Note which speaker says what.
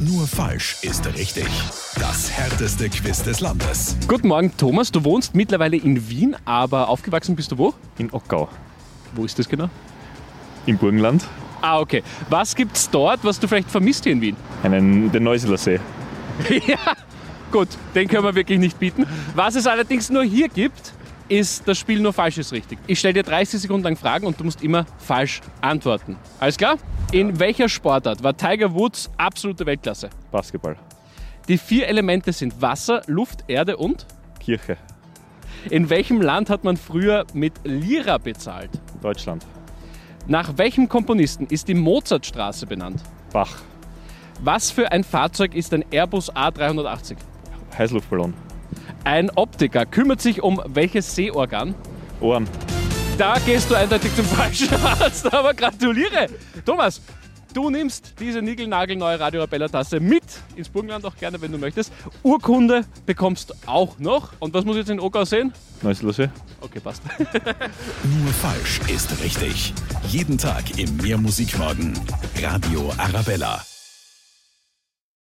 Speaker 1: Nur falsch ist richtig. Das härteste Quiz des Landes.
Speaker 2: Guten Morgen, Thomas. Du wohnst mittlerweile in Wien, aber aufgewachsen bist du wo?
Speaker 3: In Ockau,
Speaker 2: Wo ist das genau?
Speaker 3: im Burgenland,
Speaker 2: Ah, okay. Was gibt's dort, was du vielleicht vermisst hier in Wien?
Speaker 3: einen, den Neuseeler See.
Speaker 2: ja, gut, den können wir wirklich nicht bieten. Was es allerdings nur hier gibt, ist das Spiel nur falsch ist richtig. Ich stelle dir 30 Sekunden lang Fragen und du musst immer falsch antworten. Alles klar? In welcher Sportart war Tiger Woods absolute Weltklasse?
Speaker 3: Basketball,
Speaker 2: Die vier Elemente sind Wasser, Luft, Erde und?
Speaker 3: Kirche,
Speaker 2: In welchem Land hat man früher mit Lira bezahlt?
Speaker 3: Deutschland,
Speaker 2: Nach welchem Komponisten ist die Mozartstraße benannt?
Speaker 3: Bach,
Speaker 2: Was für ein Fahrzeug ist ein Airbus A380?
Speaker 3: Heißluftballon,
Speaker 2: Ein Optiker kümmert sich um welches Sehorgan?
Speaker 3: Ohren.
Speaker 2: Da gehst du eindeutig zum falschen Arzt, aber gratuliere! Thomas, du nimmst diese niegelnagelneue Radio Arabella Tasse mit ins Burgenland, auch gerne, wenn du möchtest. Urkunde bekommst du auch noch. Und was muss ich jetzt in Ockau sehen?
Speaker 3: Neuseeler See.
Speaker 2: Okay, passt.
Speaker 1: Nur falsch ist richtig. Jeden Tag im Mehrmusikmorgen. Radio Arabella.